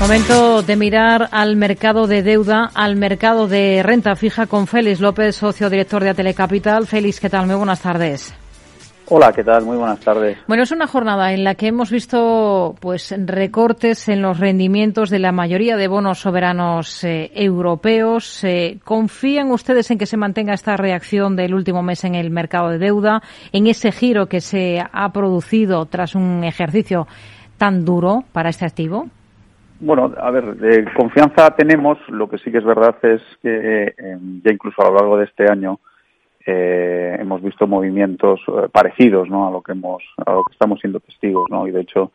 Momento de mirar al mercado de deuda, al mercado de renta fija con Félix López, socio director de Telecapital. Félix, ¿qué tal? Muy buenas tardes. Hola, ¿qué tal? Muy buenas tardes. Bueno, es una jornada en la que hemos visto pues recortes en los rendimientos de la mayoría de bonos soberanos eh, europeos. Eh, ¿Confían ustedes en que se mantenga esta reacción del último mes en el mercado de deuda, en ese giro que se ha producido tras un ejercicio tan duro para este activo? Bueno, a ver, de confianza tenemos. Lo que sí que es verdad es que eh, ya incluso a lo largo de este año eh, hemos visto movimientos eh, parecidos, ¿no? A lo que hemos, a lo que estamos siendo testigos, ¿no? Y de hecho,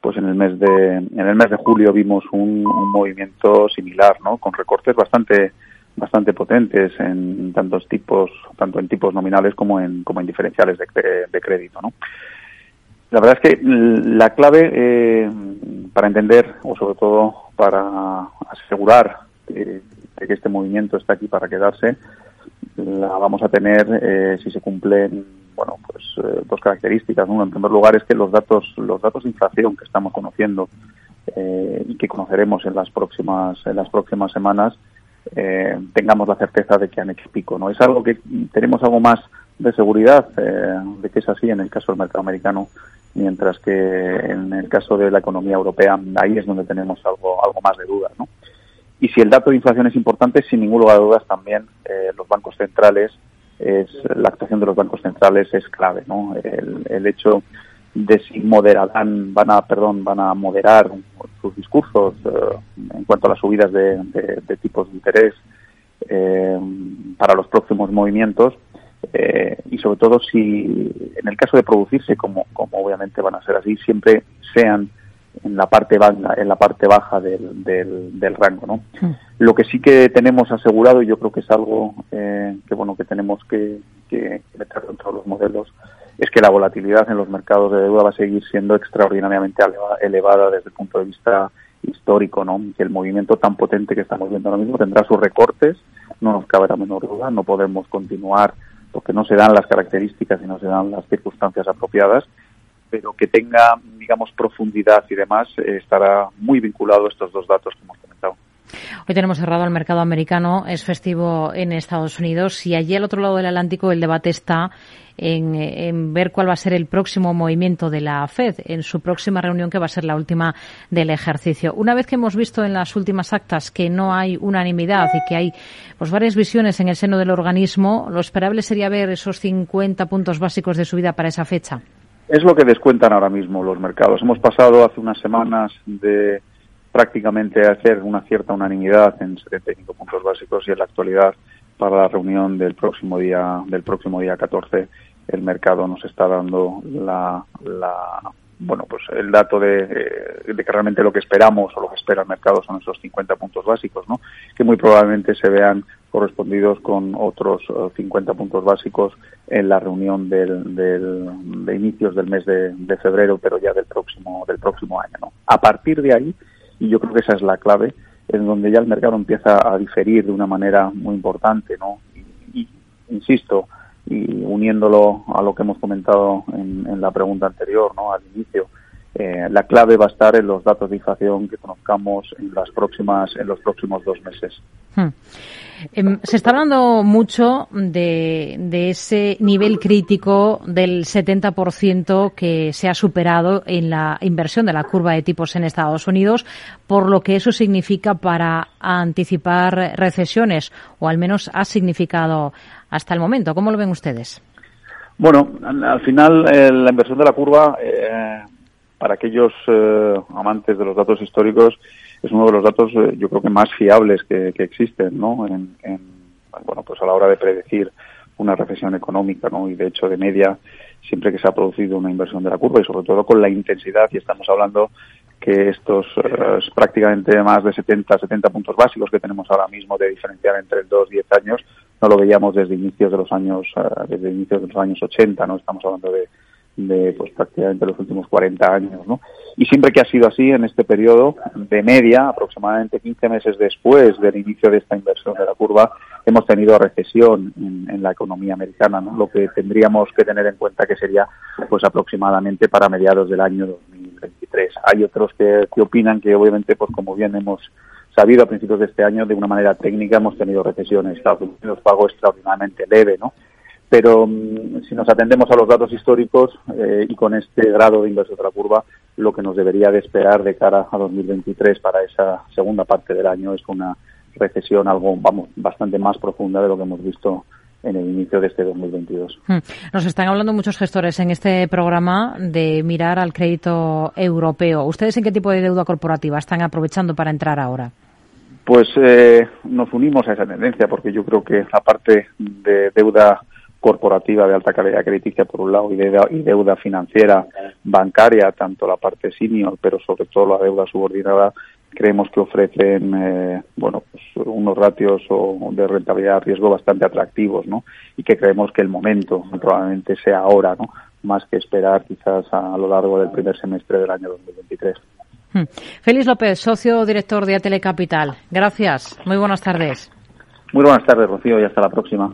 pues en el mes de, en el mes de julio vimos un, movimiento similar, ¿no? Con recortes bastante, bastante potentes en tantos tipos, tanto en tipos nominales como en, como en diferenciales de, de crédito, ¿no? La verdad es que la clave eh, para entender, o sobre todo para asegurar de que este movimiento está aquí para quedarse, la vamos a tener eh, si se cumplen bueno pues eh, dos características uno en primer lugar es que los datos los datos de inflación que estamos conociendo y que conoceremos en las próximas en las próximas semanas tengamos la certeza de que han hecho no es algo que tenemos algo más de seguridad de que es así en el caso del mercado americano mientras que en el caso de la economía europea ahí es donde tenemos algo, algo más de dudas. ¿no? Y si el dato de inflación es importante, sin ningún lugar de dudas también eh, los bancos centrales, es, la actuación de los bancos centrales es clave. ¿no? El, el hecho de si moderarán, van a, perdón, van a moderar sus discursos eh, en cuanto a las subidas de, de, tipos de interés eh, para los próximos movimientos, eh, y sobre todo si en el caso de producirse como, como obviamente van a ser así siempre sean en la parte baja, en la parte baja del, del, rango no lo que sí que tenemos asegurado y yo creo que es algo eh, que bueno que tenemos que, que meter dentro de los modelos es que la volatilidad en los mercados de deuda va a seguir siendo extraordinariamente elevada desde el punto de vista histórico, ¿no? Que el movimiento tan potente que estamos viendo ahora mismo tendrá sus recortes, no nos cabe la menor duda, no podemos continuar porque no se dan las características y no se dan las circunstancias apropiadas, pero que tenga, digamos, profundidad y demás, eh, estará muy vinculado a estos dos datos que hemos comentado. Hoy tenemos cerrado el mercado americano, es festivo en Estados Unidos y allí al otro lado del Atlántico el debate está en, ver cuál va a ser el próximo movimiento de la Fed en su próxima reunión, que va a ser la última del ejercicio. Una vez que hemos visto en las últimas actas que no hay unanimidad y que hay pues varias visiones en el seno del organismo, lo esperable sería ver esos 50 puntos básicos de subida para esa fecha. Es lo que descuentan ahora mismo los mercados. Hemos pasado hace unas semanas de prácticamente hacer una cierta unanimidad en 75 puntos básicos y en la actualidad para la reunión del próximo día del próximo día 14 el mercado nos está dando la, bueno pues el dato de, de, que realmente lo que esperamos o lo que espera el mercado son esos 50 puntos básicos no que muy probablemente se vean correspondidos con otros 50 eh, puntos básicos en la reunión del, del, de inicios del mes de, de, febrero pero ya del próximo del próximo año no a partir de ahí y yo creo que esa es la clave en donde ya el mercado empieza a diferir de una manera muy importante, ¿no? Y, insisto, y uniéndolo a lo que hemos comentado en, la pregunta anterior, ¿no? Al inicio, eh, la clave va a estar en los datos de inflación que conozcamos en las próximas, en los próximos dos meses. Hmm. Em, se está hablando mucho de, ese nivel crítico del 70% que se ha superado en la inversión de la curva de tipos en Estados Unidos, por lo que eso significa para anticipar recesiones, o al menos ha significado hasta el momento. ¿Cómo lo ven ustedes? Bueno, al final eh, la inversión de la curva, eh, para aquellos eh, amantes de los datos históricos, es uno de los datos, eh, yo creo que más fiables que, existen, ¿no? En, bueno, pues a la hora de predecir una recesión económica, ¿no? Y de hecho, de media, siempre que se ha producido una inversión de la curva y sobre todo con la intensidad y estamos hablando que estos eh, prácticamente más de 70, 70 puntos básicos que tenemos ahora mismo de diferenciar entre 2 y 10 años, no lo veíamos desde inicios de los años, eh, desde inicios de los años 80, ¿no? Estamos hablando de, de pues prácticamente los últimos 40 años, ¿no? Y siempre que ha sido así en este periodo de media, aproximadamente 15 meses después del inicio de esta inversión de la curva, hemos tenido recesión en, en la economía americana, ¿no? Lo que tendríamos que tener en cuenta que sería pues aproximadamente para mediados del año 2023. Hay otros que, que opinan que obviamente pues como bien hemos sabido a principios de este año de una manera técnica hemos tenido recesión en Estados Unidos, pago extraordinariamente leve, ¿no? Pero mm, si nos atendemos a los datos históricos eh, y con este grado de inversión de la curva, lo que nos debería de esperar de cara a 2023 para esa segunda parte del año es una recesión algo, vamos, bastante más profunda de lo que hemos visto en el inicio de este 2022. Hmm. Nos están hablando muchos gestores en este programa de mirar al crédito europeo. ¿Ustedes en qué tipo de deuda corporativa están aprovechando para entrar ahora? Pues eh, nos unimos a esa tendencia porque yo creo que la parte de deuda corporativa de alta calidad crediticia por un lado y, deuda, y deuda financiera bancaria, tanto la parte senior, pero sobre todo la deuda subordinada, creemos que ofrecen eh, bueno pues unos ratios de rentabilidad riesgo bastante atractivos, ¿no? Y que creemos que el momento probablemente sea ahora, ¿no? Más que esperar quizás a, a lo largo del primer semestre del año 2023. Hmm. Félix López, socio director de Atele Capital. Gracias. Muy buenas tardes. Muy buenas tardes, Rocío, y hasta la próxima.